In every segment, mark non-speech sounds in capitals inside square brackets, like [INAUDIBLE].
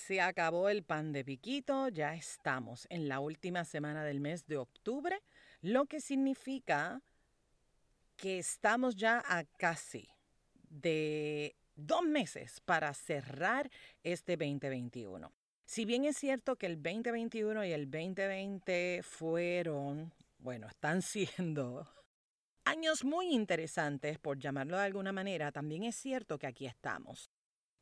se acabó el pan de piquito, ya estamos en la última semana del mes de octubre, lo que significa que estamos ya a casi de dos meses para cerrar este 2021. Si bien es cierto que el 2021 y el 2020 fueron, bueno, están [LAUGHS] siendo años muy interesantes, por llamarlo de alguna manera, también es cierto que aquí estamos.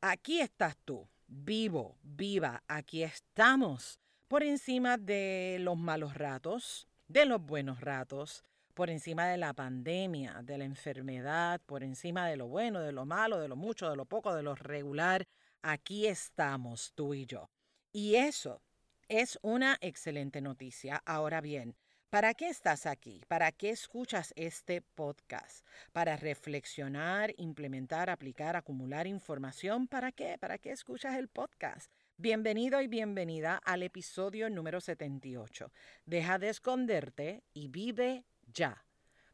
Aquí estás tú, vivo, viva, aquí estamos, por encima de los malos ratos, de los buenos ratos, por encima de la pandemia, de la enfermedad, por encima de lo bueno, de lo malo, de lo mucho, de lo poco, de lo regular. Aquí estamos tú y yo. Y eso es una excelente noticia. Ahora bien, ¿Para qué estás aquí? ¿Para qué escuchas este podcast? ¿Para reflexionar, implementar, aplicar, acumular información? ¿Para qué? ¿Para qué escuchas el podcast? Bienvenido y bienvenida al episodio número 78. Deja de esconderte y vive ya.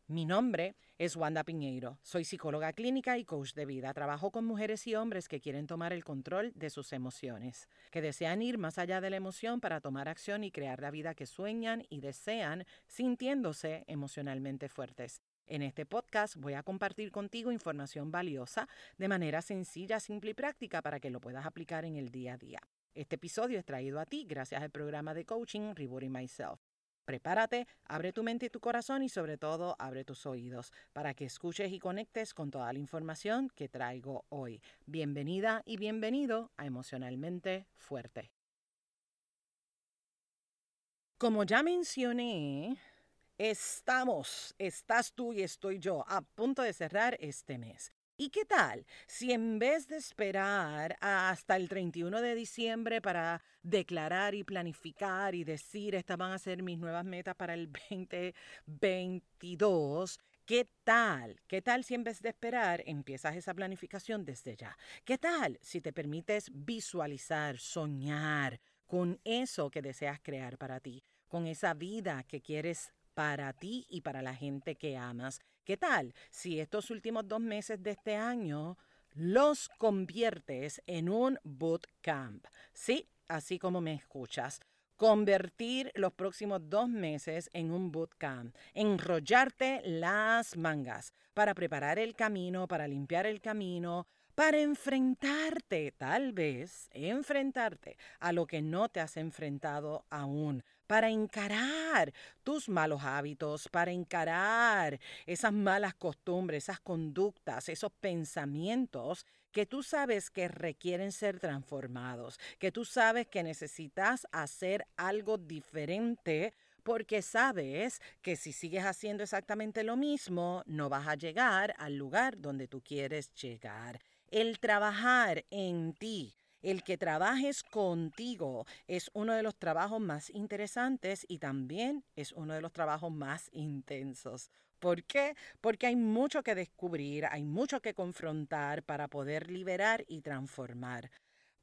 Mi nombre es Wanda Piñeiro. Soy psicóloga clínica y coach de vida. Trabajo con mujeres y hombres que quieren tomar el control de sus emociones, que desean ir más allá de la emoción para tomar acción y crear la vida que sueñan y desean, sintiéndose emocionalmente fuertes. En este podcast voy a compartir contigo información valiosa de manera sencilla, simple y práctica para que lo puedas aplicar en el día a día. Este episodio es traído a ti gracias al programa de coaching Rewarding Myself. Prepárate, abre tu mente y tu corazón y sobre todo abre tus oídos para que escuches y conectes con toda la información que traigo hoy. Bienvenida y bienvenido a Emocionalmente Fuerte. Como ya mencioné, estamos, estás tú y estoy yo a punto de cerrar este mes. ¿Y qué tal si en vez de esperar hasta el 31 de diciembre para declarar y planificar y decir estas van a ser mis nuevas metas para el 2022, ¿Qué tal? ¿Qué tal si en vez de esperar empiezas esa planificación desde ya? ¿Qué tal si te permites visualizar, soñar con eso que deseas crear para ti, con esa vida que quieres para ti y para la gente que amas? ¿Qué tal si estos últimos dos meses de este año los conviertes en un bootcamp? Sí, así como me escuchas. Convertir los próximos dos meses en un bootcamp, enrollarte las mangas para preparar el camino, para limpiar el camino, para enfrentarte, tal vez, enfrentarte a lo que no te has enfrentado aún, para encarar tus malos hábitos, para encarar esas malas costumbres, esas conductas, esos pensamientos que tú sabes que requieren ser transformados, que tú sabes que necesitas hacer algo diferente porque sabes que si sigues haciendo exactamente lo mismo, no vas a llegar al lugar donde tú quieres llegar. El trabajar en ti, el que trabajes contigo es uno de los trabajos más interesantes y también es uno de los trabajos más intensos. ¿Por qué? Porque hay mucho que descubrir, hay mucho que confrontar para poder liberar y transformar.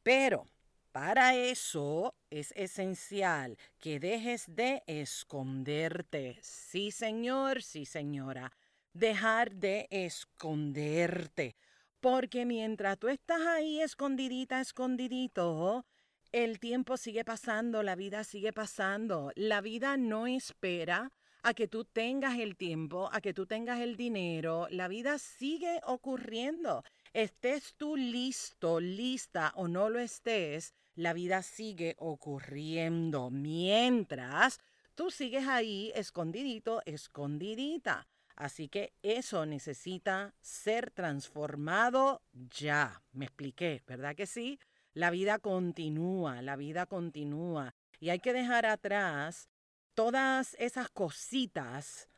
Pero para eso es esencial que dejes de esconderte. Sí, señor, sí, señora. Dejar de esconderte. Porque mientras tú estás ahí escondidita, escondidito, el tiempo sigue pasando, la vida sigue pasando. La vida no espera a que tú tengas el tiempo, a que tú tengas el dinero. La vida sigue ocurriendo. Estés tú listo, lista o no lo estés, la vida sigue ocurriendo. Mientras tú sigues ahí escondidito, escondidita. Así que eso necesita ser transformado ya. Me expliqué, ¿verdad que sí? La vida continúa, la vida continúa. Y hay que dejar atrás todas esas cositas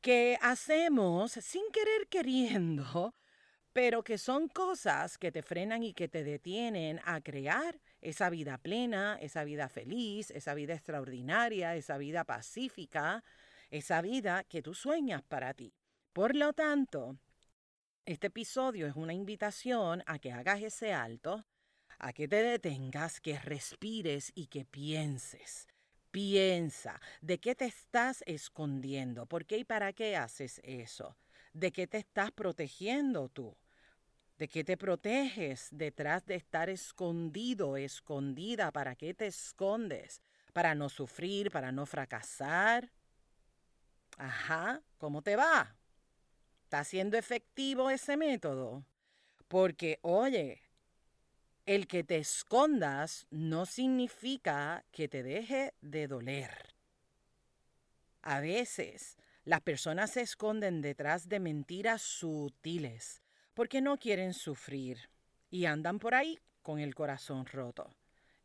que hacemos sin querer queriendo, pero que son cosas que te frenan y que te detienen a crear esa vida plena, esa vida feliz, esa vida extraordinaria, esa vida pacífica, esa vida que tú sueñas para ti. Por lo tanto, este episodio es una invitación a que hagas ese alto, a que te detengas, que respires y que pienses. Piensa de qué te estás escondiendo, por qué y para qué haces eso, de qué te estás protegiendo tú, ¿De qué te proteges detrás de estar escondido, escondida? ¿Para qué te escondes? ¿Para no sufrir, para no fracasar? Ajá, ¿cómo te va? ¿Está siendo efectivo ese método? Porque, oye, el que te escondas no significa que te deje de doler. A veces las personas se esconden detrás de mentiras sutiles porque no quieren sufrir y andan por ahí con el corazón roto.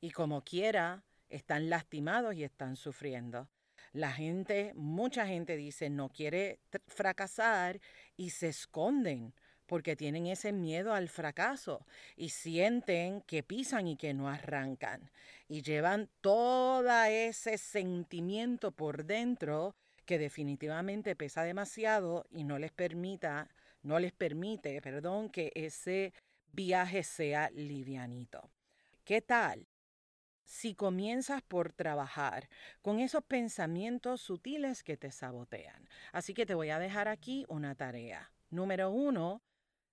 Y como quiera, están lastimados y están sufriendo. La gente, mucha gente dice no quiere fracasar y se esconden porque tienen ese miedo al fracaso y sienten que pisan y que no arrancan y llevan todo ese sentimiento por dentro que definitivamente pesa demasiado y no les permita no les permite, perdón, que ese viaje sea livianito. ¿Qué tal? Si comienzas por trabajar con esos pensamientos sutiles que te sabotean. Así que te voy a dejar aquí una tarea. Número uno,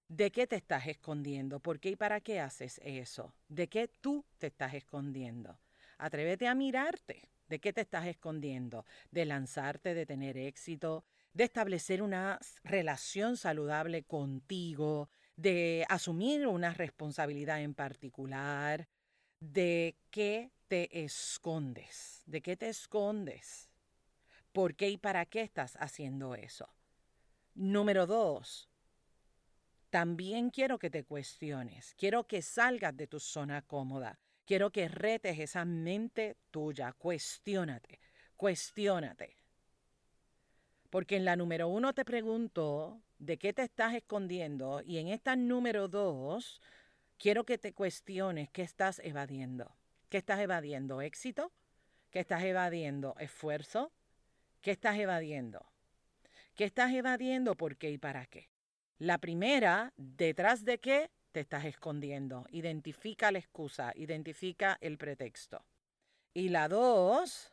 ¿de qué te estás escondiendo? ¿Por qué y para qué haces eso? ¿De qué tú te estás escondiendo? Atrévete a mirarte. ¿De qué te estás escondiendo? ¿De lanzarte, de tener éxito, de establecer una relación saludable contigo, de asumir una responsabilidad en particular, de qué te escondes, de qué te escondes, por qué y para qué estás haciendo eso. Número dos, también quiero que te cuestiones, quiero que salgas de tu zona cómoda, quiero que retes esa mente tuya, cuestiónate, cuestiónate. Porque en la número uno te pregunto de qué te estás escondiendo y en esta número dos quiero que te cuestiones qué estás evadiendo. ¿Qué estás evadiendo? ¿Éxito? ¿Qué estás evadiendo? ¿Esfuerzo? ¿Qué estás evadiendo? ¿Qué estás evadiendo? ¿Por qué y para qué? La primera, detrás de qué te estás escondiendo. Identifica la excusa, identifica el pretexto. Y la dos,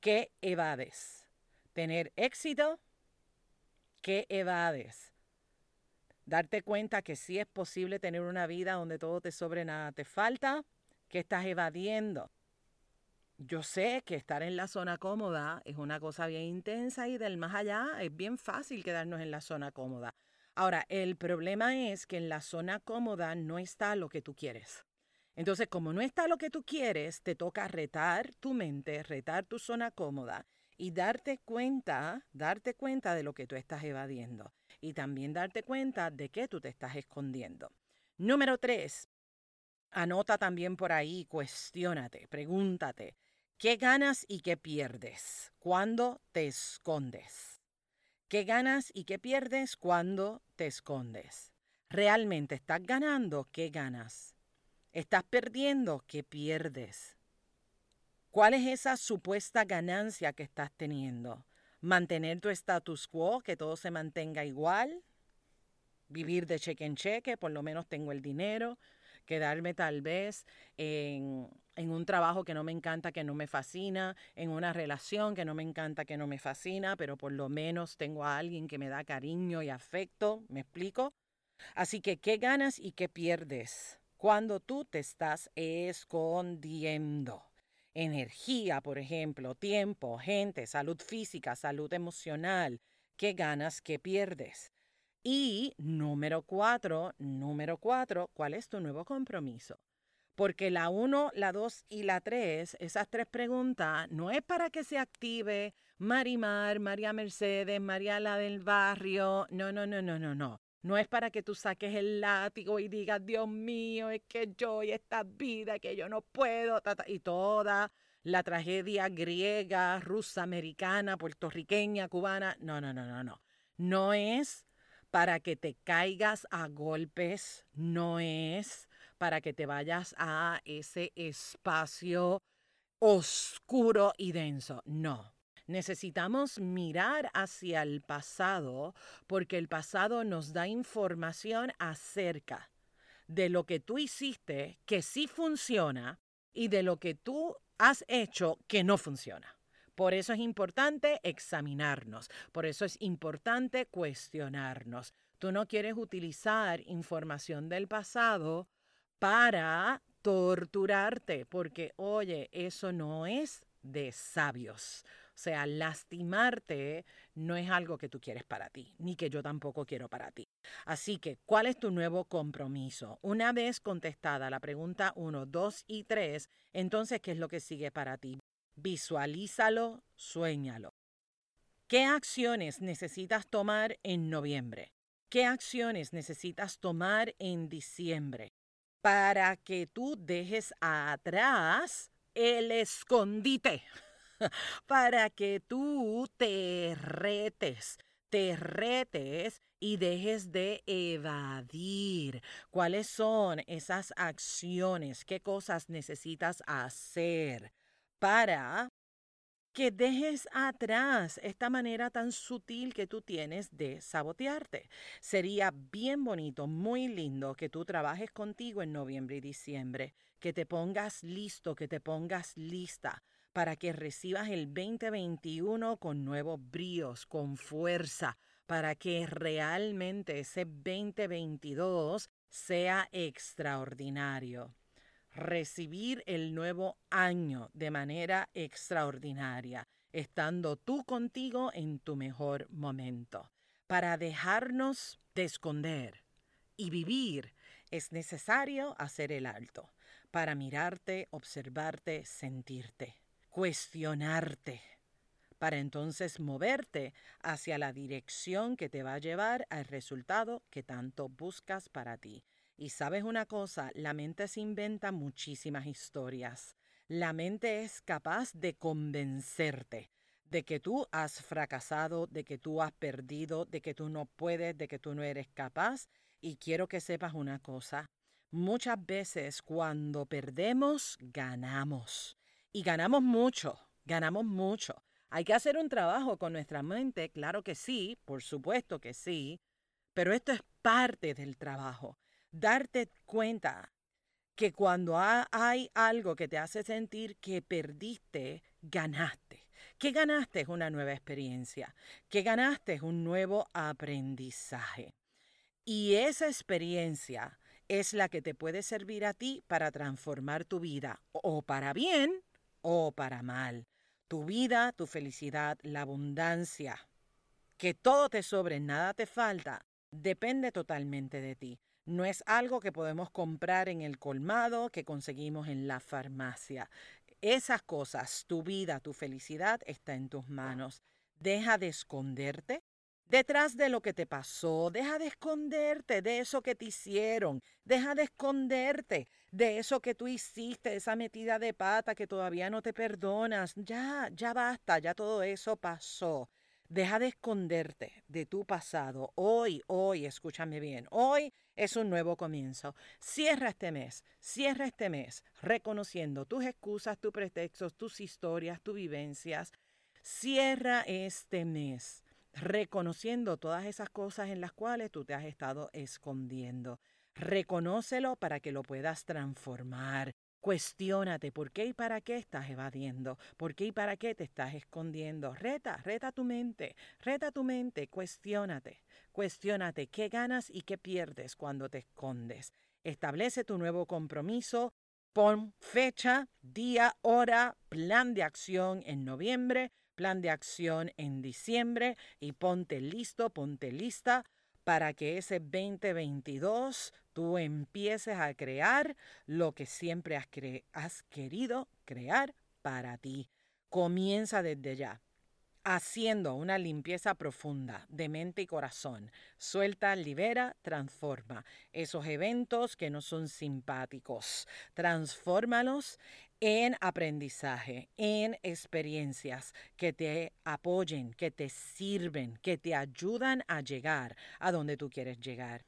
¿qué evades? tener éxito que evades. Darte cuenta que sí es posible tener una vida donde todo te sobre, nada te falta, que estás evadiendo. Yo sé que estar en la zona cómoda es una cosa bien intensa y del más allá es bien fácil quedarnos en la zona cómoda. Ahora, el problema es que en la zona cómoda no está lo que tú quieres. Entonces, como no está lo que tú quieres, te toca retar tu mente, retar tu zona cómoda y darte cuenta, darte cuenta de lo que tú estás evadiendo y también darte cuenta de qué tú te estás escondiendo. Número tres, anota también por ahí, cuestiónate, pregúntate, ¿qué ganas y qué pierdes cuando te escondes? ¿Qué ganas y qué pierdes cuando te escondes? ¿Realmente estás ganando? ¿Qué ganas? ¿Estás perdiendo? ¿Qué pierdes? ¿Cuál es esa supuesta ganancia que estás teniendo? ¿Mantener tu status quo, que todo se mantenga igual? ¿Vivir de cheque en cheque? Por lo menos tengo el dinero. ¿Quedarme tal vez en, en un trabajo que no me encanta, que no me fascina? ¿En una relación que no me encanta, que no me fascina? Pero por lo menos tengo a alguien que me da cariño y afecto. ¿Me explico? Así que, ¿qué ganas y qué pierdes cuando tú te estás escondiendo? Energía, por ejemplo, tiempo, gente, salud física, salud emocional, qué ganas, qué pierdes. Y número cuatro, número cuatro, ¿cuál es tu nuevo compromiso? Porque la uno, la dos y la tres, esas tres preguntas, no es para que se active Marimar, María Mercedes, María la del barrio. No, no, no, no, no, no. No es para que tú saques el látigo y digas, Dios mío, es que yo y esta vida, que yo no puedo, y toda la tragedia griega, rusa, americana, puertorriqueña, cubana. No, no, no, no, no. No es para que te caigas a golpes, no es para que te vayas a ese espacio oscuro y denso. No, Necesitamos mirar hacia el pasado porque el pasado nos da información acerca de lo que tú hiciste que sí funciona y de lo que tú has hecho que no funciona. Por eso es importante examinarnos, por eso es importante cuestionarnos. Tú no quieres utilizar información del pasado para torturarte, porque oye, eso no es de sabios. Sea, lastimarte no es algo que tú quieres para ti, ni que yo tampoco quiero para ti. Así que, ¿cuál es tu nuevo compromiso? Una vez contestada la pregunta 1, 2 y 3, entonces, ¿qué es lo que sigue para ti? Visualízalo, suéñalo. ¿Qué acciones necesitas tomar en noviembre? ¿Qué acciones necesitas tomar en diciembre? Para que tú dejes atrás el escondite. [LAUGHS] para que tú te retes, te retes y dejes de evadir. ¿Cuáles son esas acciones? ¿Qué cosas necesitas hacer para que dejes atrás esta manera tan sutil que tú tienes de sabotearte. Sería bien bonito, muy lindo que tú trabajes contigo en noviembre y diciembre, que te pongas listo, que te pongas lista para que recibas el 2021 con nuevos bríos, con fuerza, para que realmente ese 2022 sea extraordinario. Recibir el nuevo año de manera extraordinaria, estando tú contigo en tu mejor momento. Para dejarnos de esconder y vivir es necesario hacer el alto, para mirarte, observarte, sentirte cuestionarte para entonces moverte hacia la dirección que te va a llevar al resultado que tanto buscas para ti. Y sabes una cosa, la mente se inventa muchísimas historias. La mente es capaz de convencerte de que tú has fracasado, de que tú has perdido, de que tú no puedes, de que tú no eres capaz. Y quiero que sepas una cosa, muchas veces cuando perdemos, ganamos y ganamos mucho, ganamos mucho. Hay que hacer un trabajo con nuestra mente, claro que sí, por supuesto que sí, pero esto es parte del trabajo. Darte cuenta que cuando hay algo que te hace sentir que perdiste, ganaste. Que ganaste es una nueva experiencia, que ganaste es un nuevo aprendizaje. Y esa experiencia es la que te puede servir a ti para transformar tu vida o para bien o para mal. Tu vida, tu felicidad, la abundancia, que todo te sobre, nada te falta, depende totalmente de ti. No es algo que podemos comprar en el colmado, que conseguimos en la farmacia. Esas cosas, tu vida, tu felicidad, está en tus manos. Deja de esconderte, detrás de lo que te pasó. Deja de esconderte de eso que te hicieron. Deja de esconderte de eso que tú hiciste, esa metida de pata que todavía no te perdonas. Ya, ya basta, ya todo eso pasó. Deja de esconderte de tu pasado. Hoy, hoy, escúchame bien, hoy es un nuevo comienzo. Cierra este mes, cierra este mes reconociendo tus excusas, tus pretextos, tus historias, tus vivencias. Cierra este mes reconociendo todas esas cosas en las cuales tú te has estado escondiendo. Reconócelo para que lo puedas transformar. Cuestiónate por qué y para qué estás evadiendo, por qué y para qué te estás escondiendo. Reta, reta tu mente, reta tu mente, cuestiónate, cuestiónate qué ganas y qué pierdes cuando te escondes. Establece tu nuevo compromiso, pon fecha, día, hora, plan de acción en noviembre plan de acción en diciembre y ponte listo, ponte lista para que ese 2022 tú empieces a crear lo que siempre has, querido crear para ti. Comienza desde ya haciendo una limpieza profunda de mente y corazón. Suelta, libera, transforma esos eventos que no son simpáticos. Transfórmalos en aprendizaje, en experiencias que te apoyen, que te sirven, que te ayudan a llegar a donde tú quieres llegar.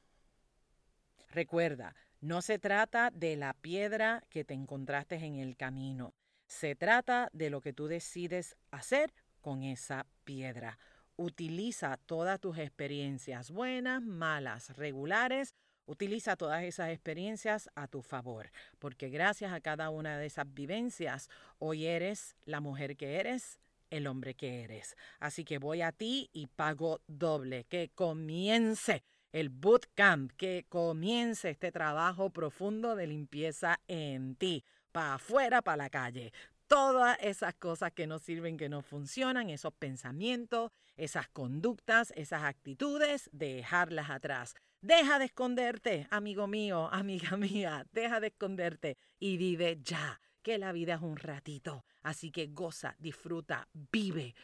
Recuerda, no se trata de la piedra que te encontraste en el camino. Se trata de lo que tú decides hacer con esa piedra. Utiliza todas tus experiencias buenas, malas, regulares Utiliza todas esas experiencias a tu favor, porque gracias a cada una de esas vivencias, hoy eres la mujer que eres, el hombre que eres. Así que voy a ti y pago doble. Que comience el bootcamp, que comience este trabajo profundo de limpieza en ti, para afuera, para la calle. Todas esas cosas que no sirven, que no funcionan, esos pensamientos, esas conductas, esas actitudes, dejarlas atrás. Deja de esconderte, amigo mío, [LAUGHS] amiga mía, deja de esconderte y vive ya, que la vida es un ratito. Así que goza, disfruta, vive,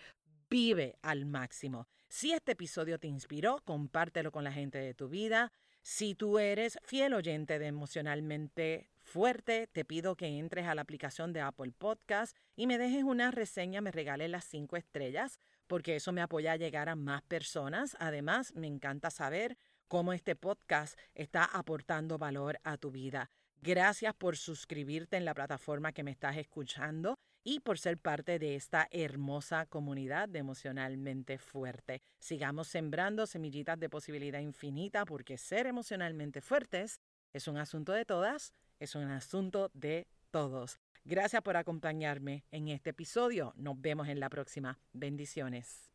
vive al máximo. Si este episodio te inspiró, compártelo con la gente de tu vida. Si tú eres fiel oyente de Emocionalmente Fuerte, te pido que entres a la aplicación de Apple Podcast y me dejes una reseña, me regales las cinco estrellas, porque eso me apoya a llegar a más personas. Además, me encanta saber cómo este podcast está aportando valor a tu vida. Gracias por suscribirte en la plataforma que me estás escuchando y por ser parte de esta hermosa comunidad de emocionalmente fuerte. Sigamos sembrando semillitas de posibilidad infinita porque ser emocionalmente fuertes es un asunto de todas, es un asunto de todos. Gracias por acompañarme en este episodio. Nos vemos en la próxima. Bendiciones.